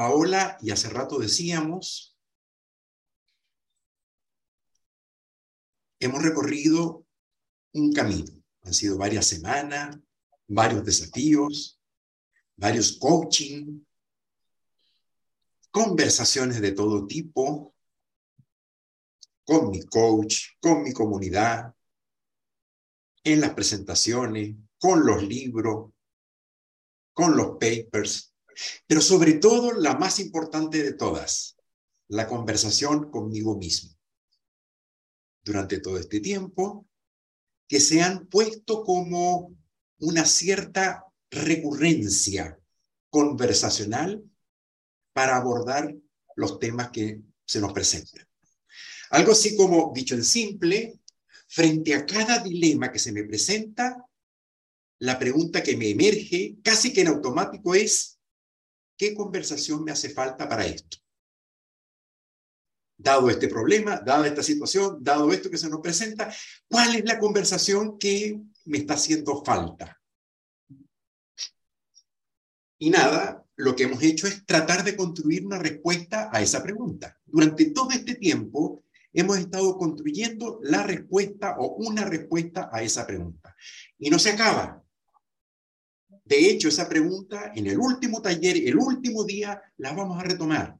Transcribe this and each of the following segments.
Paola, y hace rato decíamos, hemos recorrido un camino. Han sido varias semanas, varios desafíos, varios coaching, conversaciones de todo tipo, con mi coach, con mi comunidad, en las presentaciones, con los libros, con los papers, pero sobre todo la más importante de todas, la conversación conmigo mismo. Durante todo este tiempo, que se han puesto como una cierta recurrencia conversacional para abordar los temas que se nos presentan. Algo así como, dicho en simple, frente a cada dilema que se me presenta, la pregunta que me emerge casi que en automático es, ¿qué conversación me hace falta para esto? Dado este problema, dada esta situación, dado esto que se nos presenta, ¿cuál es la conversación que me está haciendo falta? Y nada, lo que hemos hecho es tratar de construir una respuesta a esa pregunta. Durante todo este tiempo hemos estado construyendo la respuesta o una respuesta a esa pregunta. Y no se acaba. De hecho, esa pregunta en el último taller, el último día, la vamos a retomar.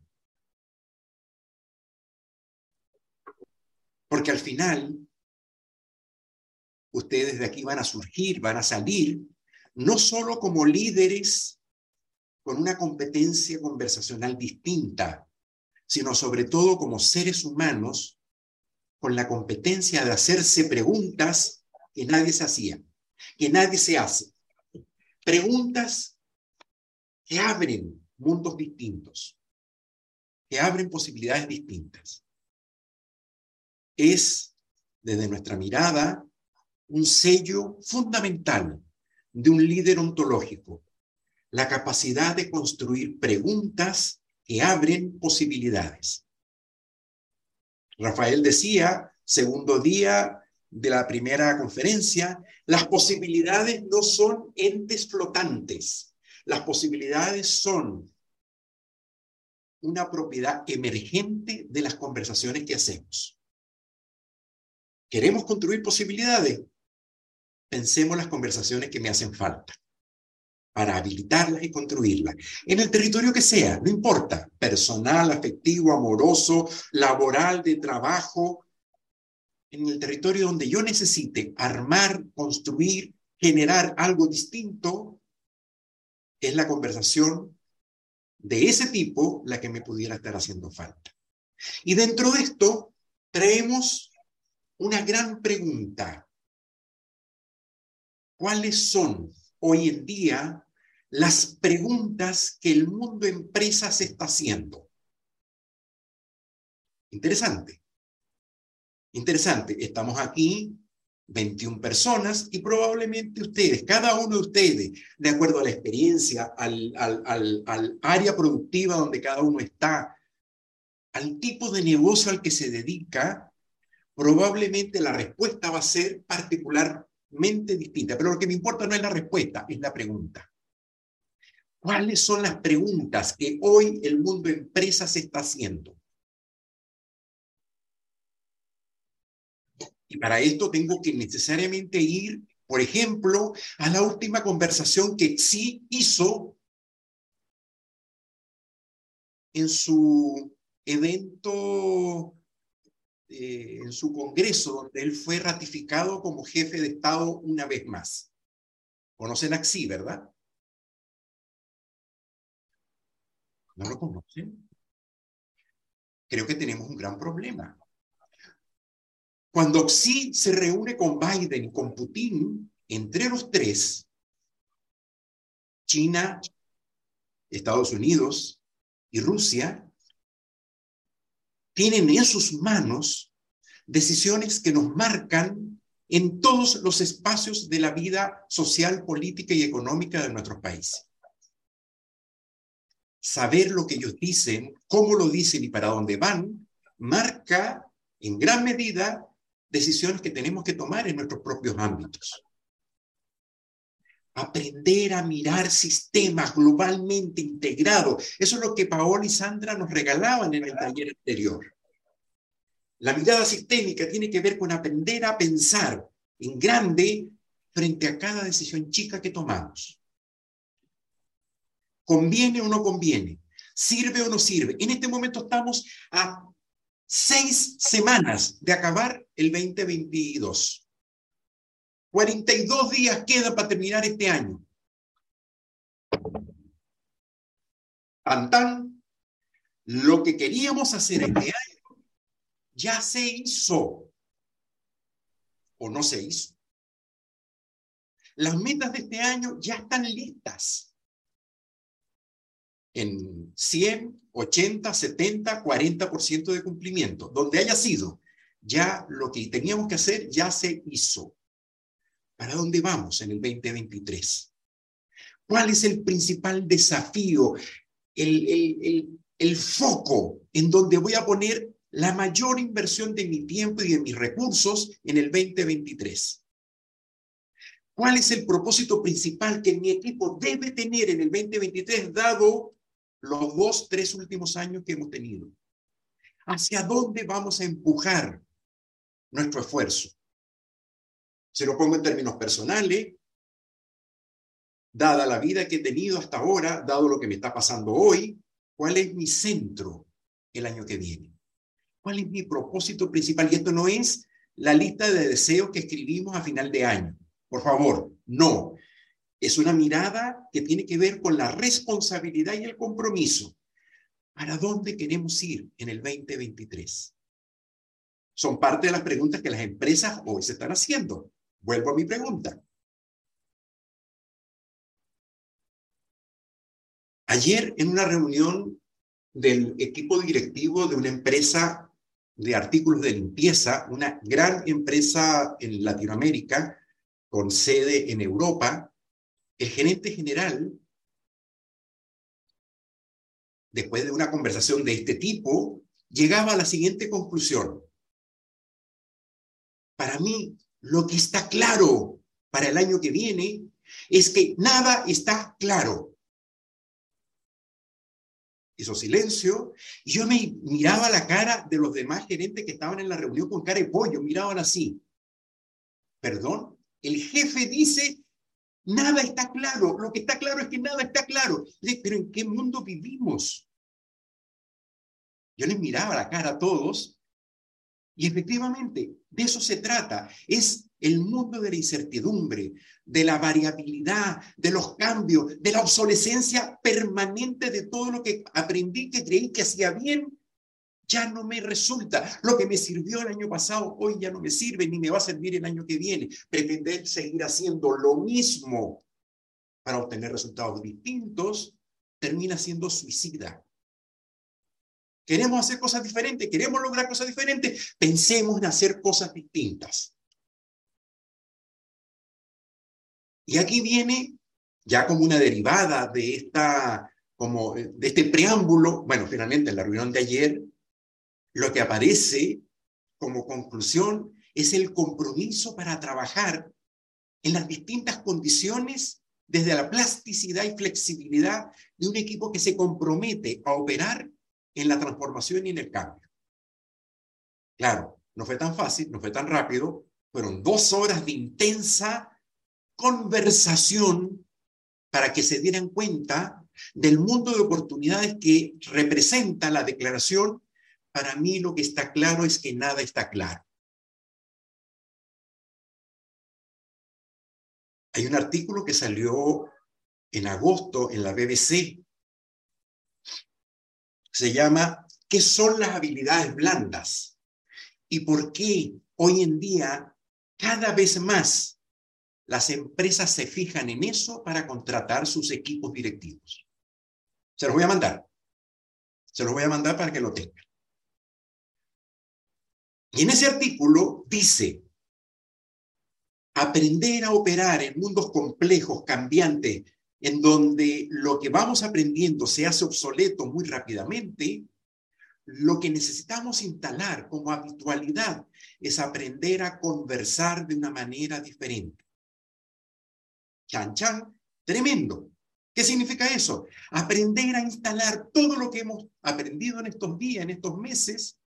Porque al final, ustedes de aquí van a surgir, van a salir, no solo como líderes con una competencia conversacional distinta, sino sobre todo como seres humanos con la competencia de hacerse preguntas que nadie se hacía, que nadie se hace. Preguntas que abren mundos distintos, que abren posibilidades distintas. Es, desde nuestra mirada, un sello fundamental de un líder ontológico, la capacidad de construir preguntas que abren posibilidades. Rafael decía, segundo día de la primera conferencia, las posibilidades no son entes flotantes, las posibilidades son una propiedad emergente de las conversaciones que hacemos. ¿Queremos construir posibilidades? Pensemos las conversaciones que me hacen falta para habilitarlas y construirlas. En el territorio que sea, no importa, personal, afectivo, amoroso, laboral, de trabajo, en el territorio donde yo necesite armar, construir, generar algo distinto, es la conversación de ese tipo la que me pudiera estar haciendo falta. Y dentro de esto traemos una gran pregunta. ¿Cuáles son hoy en día las preguntas que el mundo empresa se está haciendo? Interesante. Interesante, estamos aquí 21 personas y probablemente ustedes, cada uno de ustedes, de acuerdo a la experiencia, al, al, al, área productiva donde cada uno está, al tipo de negocio al que se dedica, probablemente la respuesta va a ser particularmente distinta. Pero lo que me importa no es la respuesta, es la pregunta. ¿Cuáles son las preguntas que hoy el mundo empresa se está haciendo? Y para esto tengo que necesariamente ir, por ejemplo, a la última conversación que sí hizo en su evento, eh, en su congreso, donde él fue ratificado como jefe de Estado una vez más. Conocen a Xi, ¿verdad? ¿No lo conocen? Creo que tenemos un gran problema. Cuando Xi se reúne con Biden y con Putin, entre los tres, China, Estados Unidos y Rusia, tienen en sus manos decisiones que nos marcan en todos los espacios de la vida social, política y económica de nuestros países. Saber lo que ellos dicen, cómo lo dicen y para dónde van, marca en gran medida decisiones que tenemos que tomar en nuestros propios ámbitos. aprender a mirar sistemas globalmente integrados. Eso es lo que Paola y Sandra nos regalaban en el taller anterior. La mirada sistémica tiene que ver con aprender a pensar en grande frente a cada decisión chica que tomamos. ¿Conviene o no conviene? ¿Sirve o no sirve? En este momento estamos a seis semanas de acabar el 2022. 42 días quedan para terminar este año. Tan, lo que queríamos hacer este año ya se hizo o no se hizo. Las metas de este año ya están listas. En 100, 80, 70, 40% de cumplimiento. Donde haya sido, ya lo que teníamos que hacer ya se hizo. ¿Para dónde vamos en el 2023? ¿Cuál es el principal desafío, el, el, foco en donde voy a poner la mayor inversión de mi tiempo y de mis recursos en el 2023? ¿Cuál es el propósito principal que mi equipo debe tener en el 2023 dado los dos, tres últimos años que hemos tenido? ¿Hacia dónde vamos a empujar nuestro esfuerzo? Se lo pongo en términos personales, dada la vida que he tenido hasta ahora, dado lo que me está pasando hoy, ¿cuál es mi centro el año que viene? ¿Cuál es mi propósito principal? Y esto no es la lista de deseos que escribimos a final de año. Por favor, no. Es una mirada que tiene que ver con la responsabilidad y el compromiso. ¿Para dónde queremos ir en el 2023? Son parte de las preguntas que las empresas hoy se están haciendo. Vuelvo a mi pregunta. Ayer en una reunión del equipo directivo de una empresa de artículos de limpieza, una gran empresa en Latinoamérica con sede en Europa, el gerente general, después de una conversación de este tipo, llegaba a la siguiente conclusión. Para mí, lo que está claro para el año que viene es que nada está claro. Hizo silencio y yo me miraba la cara de los demás gerentes que estaban en la reunión con cara de pollo, miraban así. Perdón, el jefe dice, nada está claro, lo que está claro es que nada está claro. Pero ¿en qué mundo vivimos? Yo les miraba la cara a todos y efectivamente, de eso se trata. Es el mundo de la incertidumbre, de la variabilidad, de los cambios, de la obsolescencia permanente de todo lo que aprendí, que creí que hacía bien, ya no me resulta. Lo que me sirvió el año pasado, hoy ya no me sirve ni me va a servir el año que viene. Pretender seguir haciendo lo mismo para obtener resultados distintos termina siendo suicida. Queremos hacer cosas diferentes, queremos lograr cosas diferentes, pensemos en hacer cosas distintas. Y aquí viene ya como una derivada de esta como de este preámbulo, bueno, finalmente en la reunión de ayer lo que aparece como conclusión es el compromiso para trabajar en las distintas condiciones desde la plasticidad y flexibilidad de un equipo que se compromete a operar en la transformación y en el cambio. Claro, no fue tan fácil, no fue tan rápido, fueron dos horas de intensa conversación para que se dieran cuenta del mundo de oportunidades que representa la declaración. Para mí lo que está claro es que nada está claro. Hay un artículo que salió en agosto en la BBC se llama ¿Qué son las habilidades blandas? ¿Y por qué hoy en día cada vez más las empresas se fijan en eso para contratar sus equipos directivos? Se los voy a mandar. Se los voy a mandar para que lo tengan. Y en ese artículo dice, aprender a operar en mundos complejos, cambiantes, en donde lo que vamos aprendiendo se hace obsoleto muy rápidamente, lo que necesitamos instalar como habitualidad es aprender a conversar de una manera diferente. chan chan, tremendo. ¿Qué significa eso? Aprender a instalar todo lo que hemos aprendido en estos días, en estos meses,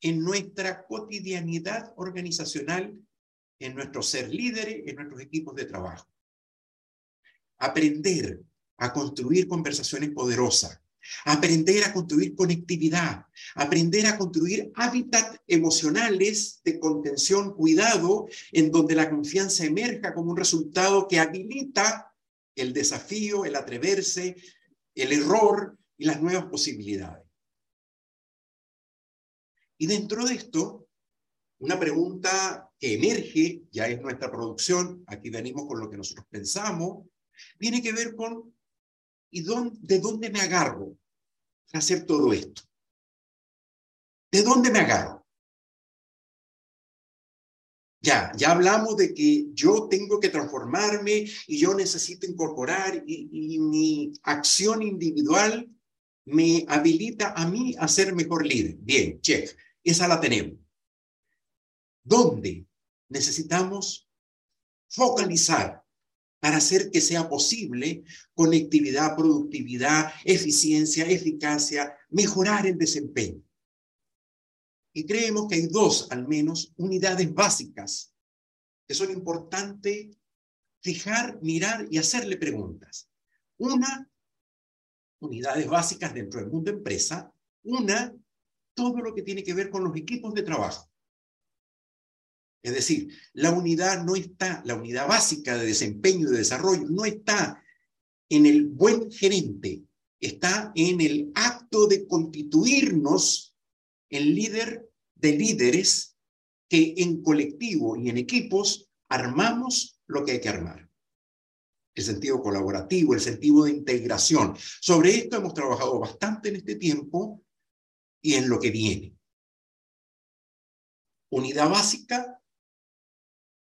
en nuestra cotidianidad organizacional, en nuestro ser líderes, en nuestros equipos de trabajo. Aprender a construir conversaciones poderosas, aprender a construir conectividad, aprender a construir hábitats emocionales de contención, cuidado, en donde la confianza emerja como un resultado que habilita el desafío, el atreverse, el error y las nuevas posibilidades. Y dentro de esto, una pregunta que emerge, ya es nuestra producción, aquí venimos con lo que nosotros pensamos, tiene que ver con ¿y de dónde me agarro para hacer todo esto? ¿De dónde me agarro? Ya, ya hablamos de que yo tengo que transformarme y yo necesito incorporar y, y mi acción individual me habilita a mí a ser mejor líder. Bien, check. Esa la tenemos. ¿Dónde necesitamos focalizar para hacer que sea posible conectividad, productividad, eficiencia, eficacia, mejorar el desempeño? Y creemos que hay dos, al menos, unidades básicas que son importantes fijar, mirar y hacerle preguntas. Una, unidades básicas dentro del mundo empresa. Una, todo lo que tiene que ver con los equipos de trabajo. Es decir, la unidad no está, la unidad básica de desempeño y de desarrollo no está en el buen gerente, está en el acto de constituirnos en líder de líderes que en colectivo y en equipos armamos lo que hay que armar. El sentido colaborativo, el sentido de integración. Sobre esto hemos trabajado bastante en este tiempo y en lo que viene. Unidad básica,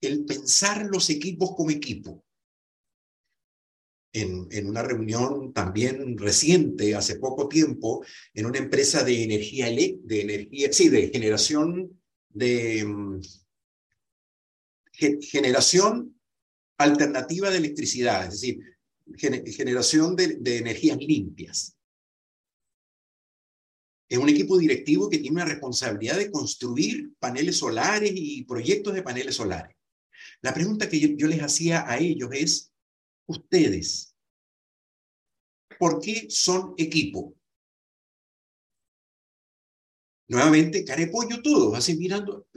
el pensar los equipos como equipo. En, en, una reunión también reciente, hace poco tiempo, en una empresa de energía, de energía, sí, de generación de mm, generación alternativa de electricidad, es decir, generación de, de energías limpias es un equipo directivo que tiene una responsabilidad de construir paneles solares y proyectos de paneles solares. La pregunta que yo, les hacía a ellos es, ustedes, ¿por qué son equipo? Nuevamente, carepollo todos, así mirando,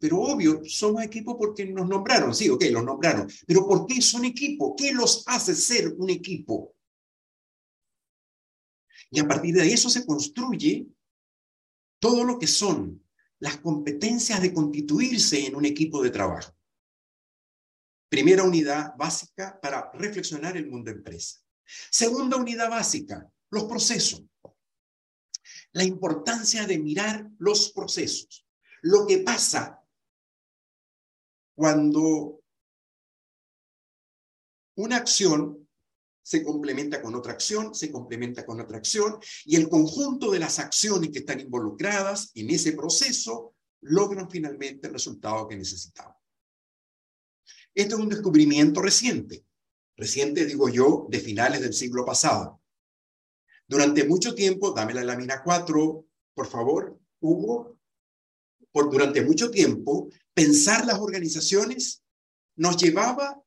pero obvio, somos equipo porque nos nombraron, sí, ok, los nombraron, pero ¿por qué son equipo? ¿Qué los hace ser un equipo? Y a partir de eso se construye todo lo que son las competencias de constituirse en un equipo de trabajo. Primera unidad básica para reflexionar el mundo empresa. Segunda unidad básica, los procesos. La importancia de mirar los procesos. Lo que pasa cuando una acción se complementa con otra acción, se complementa con otra acción, y el conjunto de las acciones que están involucradas en ese proceso logran finalmente el resultado que necesitamos. Esto es un descubrimiento reciente, reciente digo yo, de finales del siglo pasado. Durante mucho tiempo, dame la lámina 4, por favor, Hugo, por durante mucho tiempo, pensar las organizaciones nos llevaba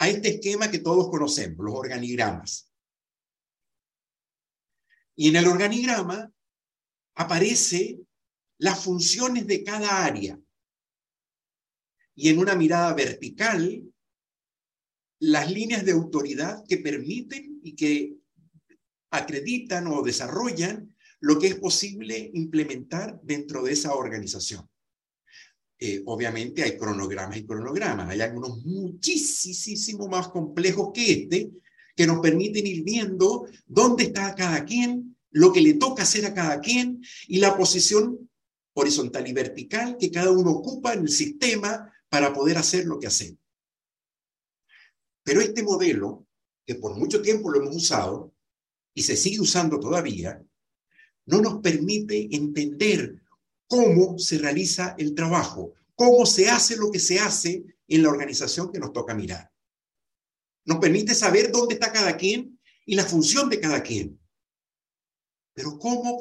a este esquema que todos conocemos, los organigramas. Y en el organigrama aparece las funciones de cada área. Y en una mirada vertical, las líneas de autoridad que permiten y que acreditan o desarrollan lo que es posible implementar dentro de esa organización. Eh, obviamente hay cronogramas y cronogramas. Hay algunos muchísimo más complejos que este, que nos permiten ir viendo dónde está cada quien, lo que le toca hacer a cada quien y la posición horizontal y vertical que cada uno ocupa en el sistema para poder hacer lo que hacemos. Pero este modelo, que por mucho tiempo lo hemos usado y se sigue usando todavía, no nos permite entender cómo se realiza el trabajo, cómo se hace lo que se hace en la organización que nos toca mirar. nos permite saber dónde está cada quien y la función de cada quien. Pero cómo,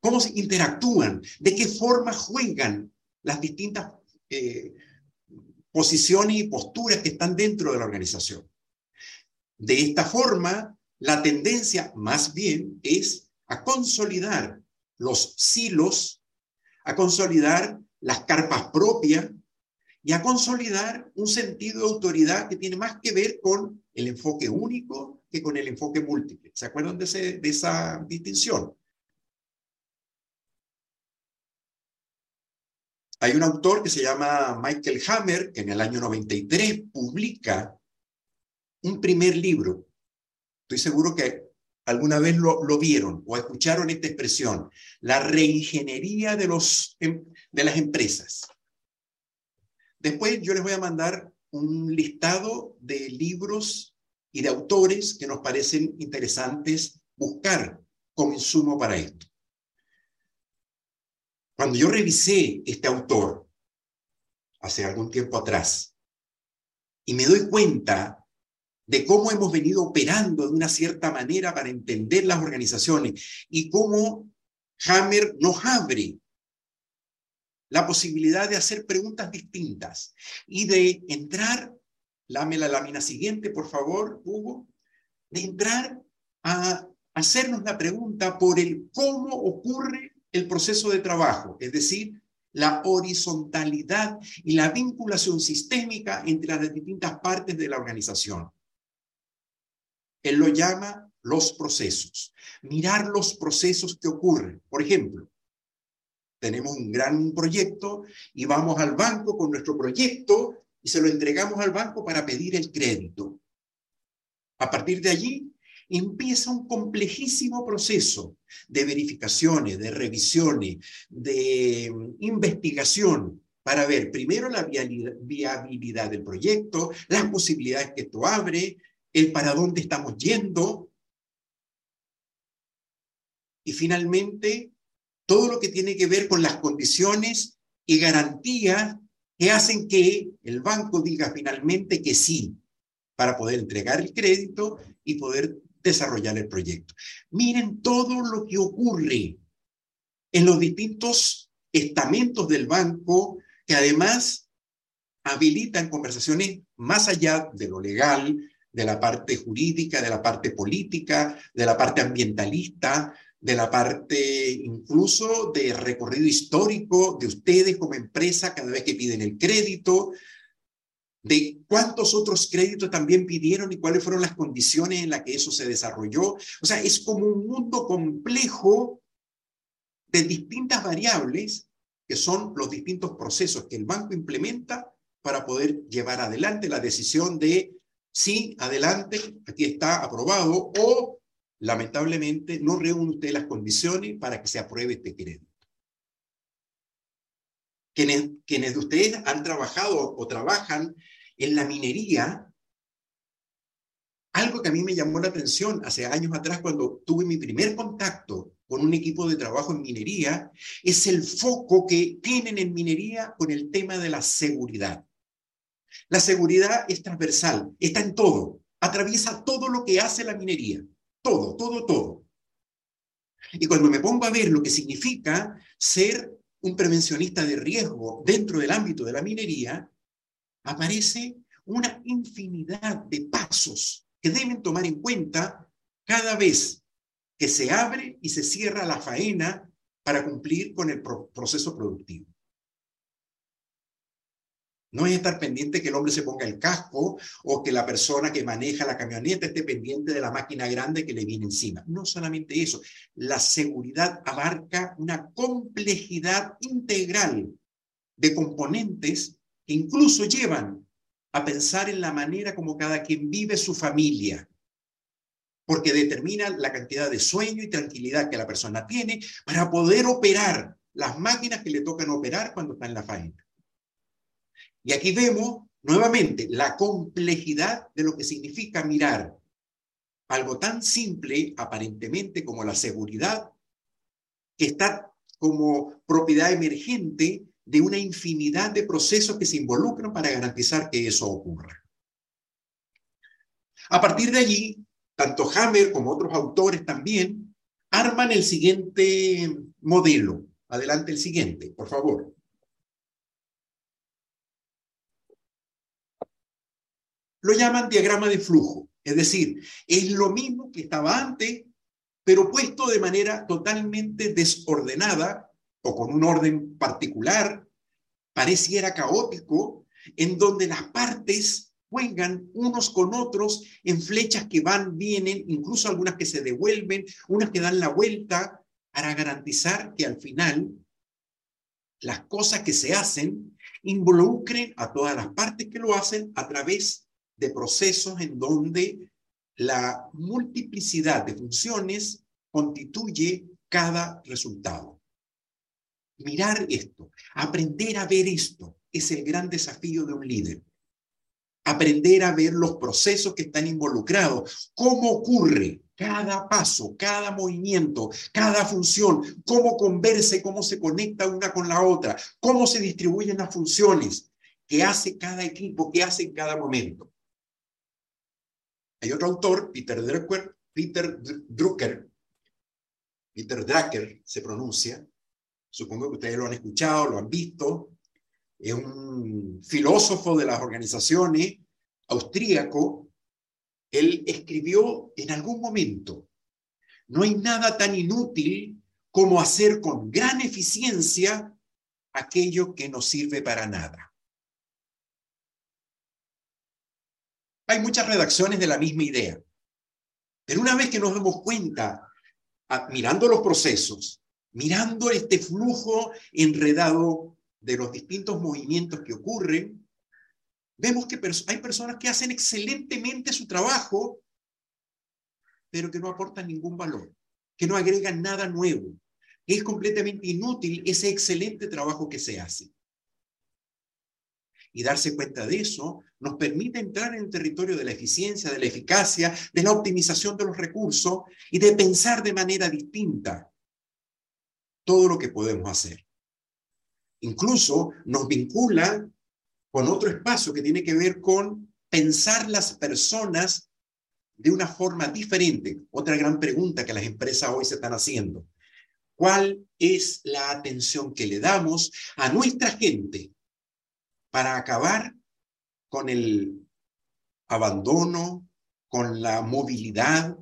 cómo interactúan, de qué forma juegan las distintas eh, posiciones y posturas que están dentro de la organización. De esta forma, la tendencia más bien es a consolidar los silos, a consolidar las carpas propias y a consolidar un sentido de autoridad que tiene más que ver con el enfoque único que con el enfoque múltiple. ¿Se acuerdan de, de esa distinción? Hay un autor que se llama Michael Hammer, que en el año 93 publica un primer libro. Estoy seguro que alguna vez lo, vieron o escucharon esta expresión, la reingeniería de, los, em, de las empresas. Después yo les voy a mandar un listado de libros y de autores que nos parecen interesantes buscar como insumo para esto. Cuando yo revisé este autor hace algún tiempo atrás y me doy cuenta de cómo hemos venido operando de una cierta manera para entender las organizaciones y cómo Hammer nos abre la posibilidad de hacer preguntas distintas y de entrar, lame la lámina siguiente, por favor, Hugo, de entrar a hacernos la pregunta por el cómo ocurre el proceso de trabajo, es decir, la horizontalidad y la vinculación sistémica entre las distintas partes de la organización. Él lo llama los procesos. Mirar los procesos que ocurren. Por ejemplo, tenemos un gran proyecto y vamos al banco con nuestro proyecto y se lo entregamos al banco para pedir el crédito. A partir de allí, empieza un complejísimo proceso de verificaciones, de revisiones, de mm, investigación para ver primero la viabilidad del proyecto, las posibilidades que esto abre, el para dónde estamos yendo. Y finalmente, todo lo que tiene que ver con las condiciones y garantías que hacen que el banco diga finalmente que sí, para poder entregar el crédito y poder desarrollar el proyecto. Miren todo lo que ocurre en los distintos estamentos del banco que además habilitan conversaciones más allá de lo legal, de la parte jurídica, de la parte política, de la parte ambientalista, de la parte incluso de recorrido histórico de ustedes como empresa cada vez que piden el crédito, de cuántos otros créditos también pidieron y cuáles fueron las condiciones en las que eso se desarrolló. O sea, es como un mundo complejo de distintas variables que son los distintos procesos que el banco implementa para poder llevar adelante la decisión de sí, adelante, aquí está aprobado o lamentablemente no reúne usted las condiciones para que se apruebe este crédito. Quienes, de ustedes han trabajado o trabajan en la minería, algo que a mí me llamó la atención hace años atrás cuando tuve mi primer contacto con un equipo de trabajo en minería, es el foco que tienen en minería con el tema de la seguridad. La seguridad es transversal, está en todo, atraviesa todo lo que hace la minería, todo, todo, todo. Y cuando me pongo a ver lo que significa ser un prevencionista de riesgo dentro del ámbito de la minería, aparece una infinidad de pasos que deben tomar en cuenta cada vez que se abre y se cierra la faena para cumplir con el proceso productivo. No es estar pendiente que el hombre se ponga el casco o que la persona que maneja la camioneta esté pendiente de la máquina grande que le viene encima. No solamente eso, la seguridad abarca una complejidad integral de componentes que incluso llevan a pensar en la manera como cada quien vive su familia, porque determina la cantidad de sueño y tranquilidad que la persona tiene para poder operar las máquinas que le tocan operar cuando está en la faena. Y aquí vemos nuevamente la complejidad de lo que significa mirar algo tan simple aparentemente como la seguridad, que está como propiedad emergente de una infinidad de procesos que se involucran para garantizar que eso ocurra. A partir de allí, tanto Hammer como otros autores también arman el siguiente modelo. Adelante el siguiente, por favor. Lo llaman diagrama de flujo, es decir, es lo mismo que estaba antes, pero puesto de manera totalmente desordenada o con un orden particular, pareciera caótico, en donde las partes juegan unos con otros en flechas que van, vienen, incluso algunas que se devuelven, unas que dan la vuelta, para garantizar que al final las cosas que se hacen involucren a todas las partes que lo hacen a través de procesos en donde la multiplicidad de funciones constituye cada resultado. Mirar esto, aprender a ver esto, es el gran desafío de un líder. Aprender a ver los procesos que están involucrados, cómo ocurre cada paso, cada movimiento, cada función, cómo conversa y cómo se conecta una con la otra, cómo se distribuyen las funciones, qué hace cada equipo, qué hace en cada momento. Hay otro autor, Peter Drucker, Peter Drucker, Peter Drucker se pronuncia, supongo que ustedes lo han escuchado, lo han visto, es un filósofo de las organizaciones austríaco, él escribió en algún momento, no hay nada tan inútil como hacer con gran eficiencia aquello que no sirve para nada. Hay muchas redacciones de la misma idea. Pero una vez que nos damos cuenta, mirando los procesos, mirando este flujo enredado de los distintos movimientos que ocurren, vemos que hay personas que hacen excelentemente su trabajo, pero que no aportan ningún valor, que no agregan nada nuevo, es completamente inútil ese excelente trabajo que se hace. Y darse cuenta de eso nos permite entrar en el territorio de la eficiencia, de la eficacia, de la optimización de los recursos y de pensar de manera distinta todo lo que podemos hacer. Incluso nos vincula con otro espacio que tiene que ver con pensar las personas de una forma diferente. Otra gran pregunta que las empresas hoy se están haciendo. ¿Cuál es la atención que le damos a nuestra gente para acabar con el abandono, con la movilidad,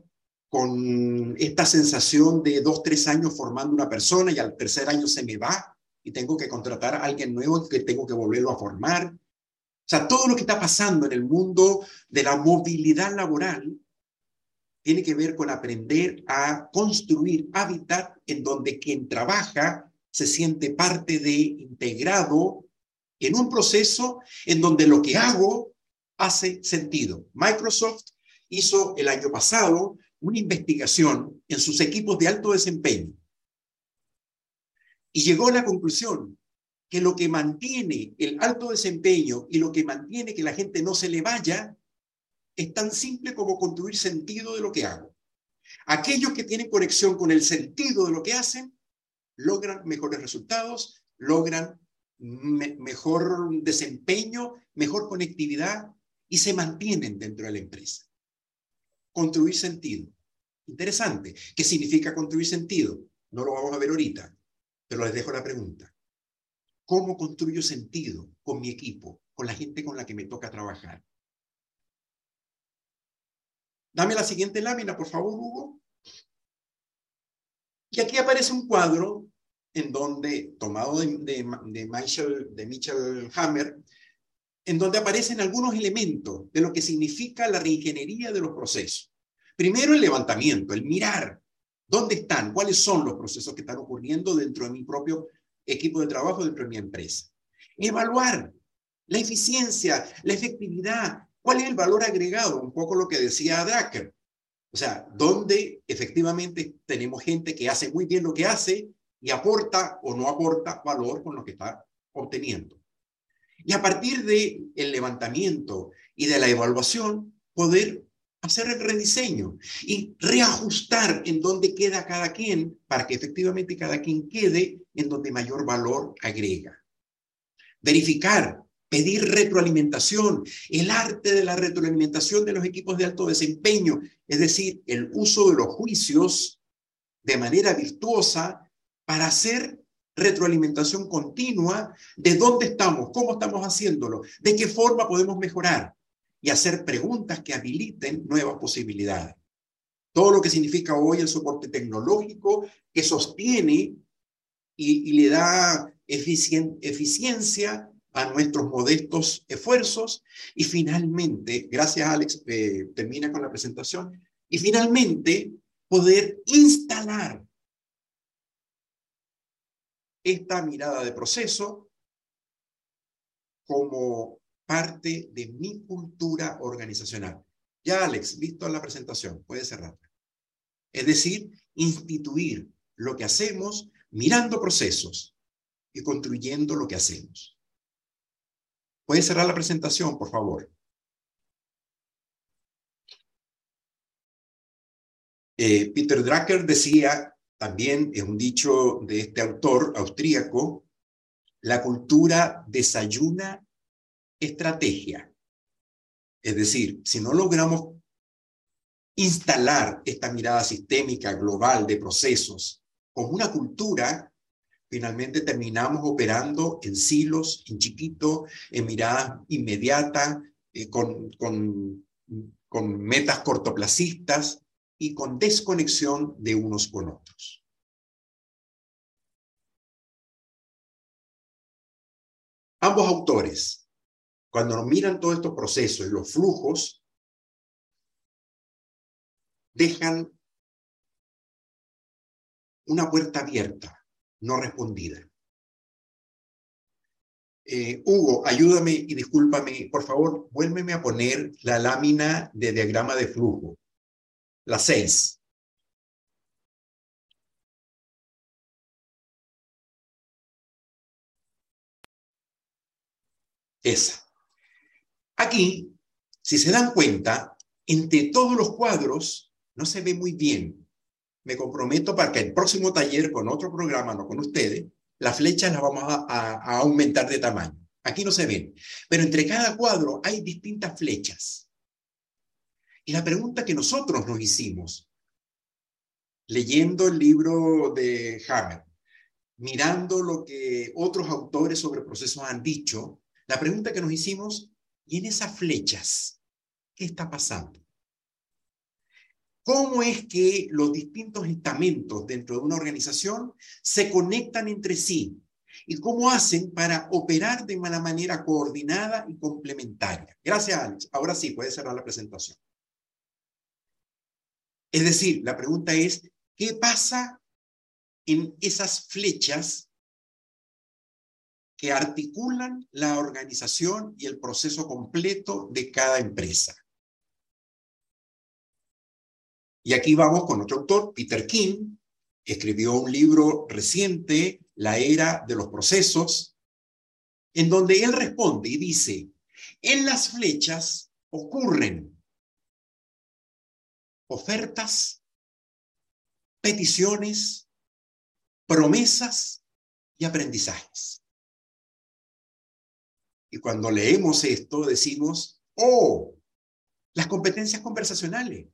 con esta sensación de dos, tres años formando una persona y al tercer año se me va y tengo que contratar a alguien nuevo que tengo que volverlo a formar. O sea, todo lo que está pasando en el mundo de la movilidad laboral tiene que ver con aprender a construir hábitat en donde quien trabaja se siente parte de integrado en un proceso en donde lo que hago hace sentido. Microsoft hizo el año pasado una investigación en sus equipos de alto desempeño y llegó a la conclusión que lo que mantiene el alto desempeño y lo que mantiene que la gente no se le vaya es tan simple como construir sentido de lo que hago. Aquellos que tienen conexión con el sentido de lo que hacen logran mejores resultados, logran mejor desempeño, mejor conectividad y se mantienen dentro de la empresa. Construir sentido. Interesante. ¿Qué significa construir sentido? No lo vamos a ver ahorita, pero les dejo la pregunta. ¿Cómo construyo sentido con mi equipo, con la gente con la que me toca trabajar? Dame la siguiente lámina, por favor, Hugo. Y aquí aparece un cuadro en donde, tomado de, de, Michel, de Mitchell Hammer, en donde aparecen algunos elementos de lo que significa la reingeniería de los procesos. Primero, el levantamiento, el mirar dónde están, cuáles son los procesos que están ocurriendo dentro de mi propio equipo de trabajo, dentro de mi empresa. Evaluar la eficiencia, la efectividad, cuál es el valor agregado, un poco lo que decía Drucker. O sea, dónde efectivamente tenemos gente que hace muy bien lo que hace y aporta o no aporta valor con lo que está obteniendo. Y a partir del el levantamiento y de la evaluación, poder hacer el rediseño y reajustar en dónde queda cada quien para que efectivamente cada quien quede en donde mayor valor agrega. Verificar pedir retroalimentación, el arte de la retroalimentación de los equipos de alto desempeño, es decir, el uso de los juicios de manera virtuosa para hacer retroalimentación continua de dónde estamos, cómo estamos haciéndolo, de qué forma podemos mejorar y hacer preguntas que habiliten nuevas posibilidades. Todo lo que significa hoy el soporte tecnológico que sostiene y, le da eficiencia a nuestros modestos esfuerzos. Y finalmente, gracias Alex, eh, termina con la presentación, y finalmente poder instalar esta mirada de proceso como parte de mi cultura organizacional. Ya, Alex, listo la presentación, puede cerrar. Es decir, instituir lo que hacemos mirando procesos y construyendo lo que hacemos. Puede cerrar la presentación, por favor. Eh, Peter Drucker decía, también es un dicho de este autor austríaco, la cultura desayuna estrategia. Es decir, si no logramos instalar esta mirada sistémica global de procesos como una cultura, finalmente terminamos operando en silos, en chiquito, en mirada inmediata, eh, con, con, con metas cortoplacistas y con desconexión de unos con otros. Ambos autores cuando nos miran todos estos procesos y los flujos, dejan una puerta abierta, no respondida. Eh, Hugo, ayúdame y discúlpame, por favor, vuélveme a poner la lámina de diagrama de flujo, la 6. Esa. Aquí, si se dan cuenta, entre todos los cuadros no se ve muy bien. Me comprometo para que el próximo taller con otro programa, no con ustedes, las flechas las vamos a, aumentar de tamaño. Aquí no se ven. Pero entre cada cuadro hay distintas flechas. Y la pregunta que nosotros nos hicimos, leyendo el libro de Hammer, mirando lo que otros autores sobre procesos han dicho, la pregunta que nos hicimos y en esas flechas, ¿qué está pasando? ¿Cómo es que los distintos estamentos dentro de una organización se conectan entre sí? ¿Y cómo hacen para operar de una manera coordinada y complementaria? Gracias, Alex. Ahora sí, puede cerrar la presentación. Es decir, la pregunta es, ¿qué pasa en esas flechas que articulan la organización y el proceso completo de cada empresa. Y aquí vamos con otro autor, Peter King, escribió un libro reciente, La Era de los Procesos, en donde él responde y dice, en las flechas ocurren ofertas, peticiones, promesas y aprendizajes. Y cuando leemos esto decimos, oh, las competencias conversacionales,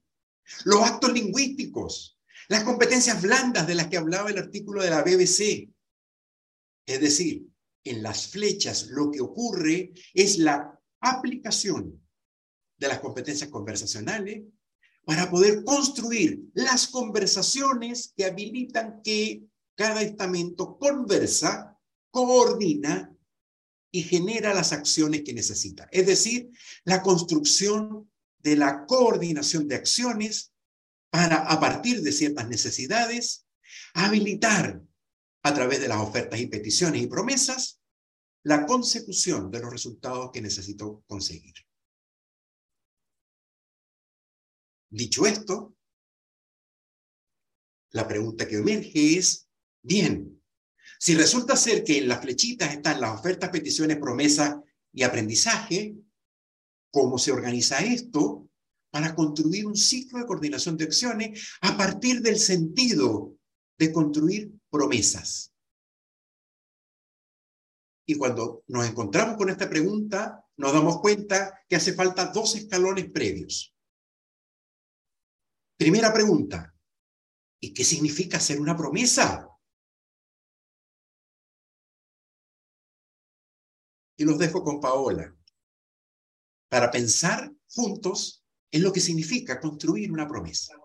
los actos lingüísticos, las competencias blandas de las que hablaba el artículo de la BBC. Es decir, en las flechas lo que ocurre es la aplicación de las competencias conversacionales para poder construir las conversaciones que habilitan que cada estamento conversa, coordina y genera las acciones que necesita. Es decir, la construcción de la coordinación de acciones para, a partir de ciertas necesidades, habilitar a través de las ofertas y peticiones y promesas la consecución de los resultados que necesito conseguir. Dicho esto, la pregunta que emerge es, bien, si resulta ser que en las flechitas están las ofertas, peticiones, promesas y aprendizaje, ¿cómo se organiza esto para construir un ciclo de coordinación de acciones a partir del sentido de construir promesas? Y cuando nos encontramos con esta pregunta, nos damos cuenta que hace falta dos escalones previos. Primera pregunta, ¿y qué significa hacer una promesa? Y los dejo con Paola para pensar juntos en lo que significa construir una promesa.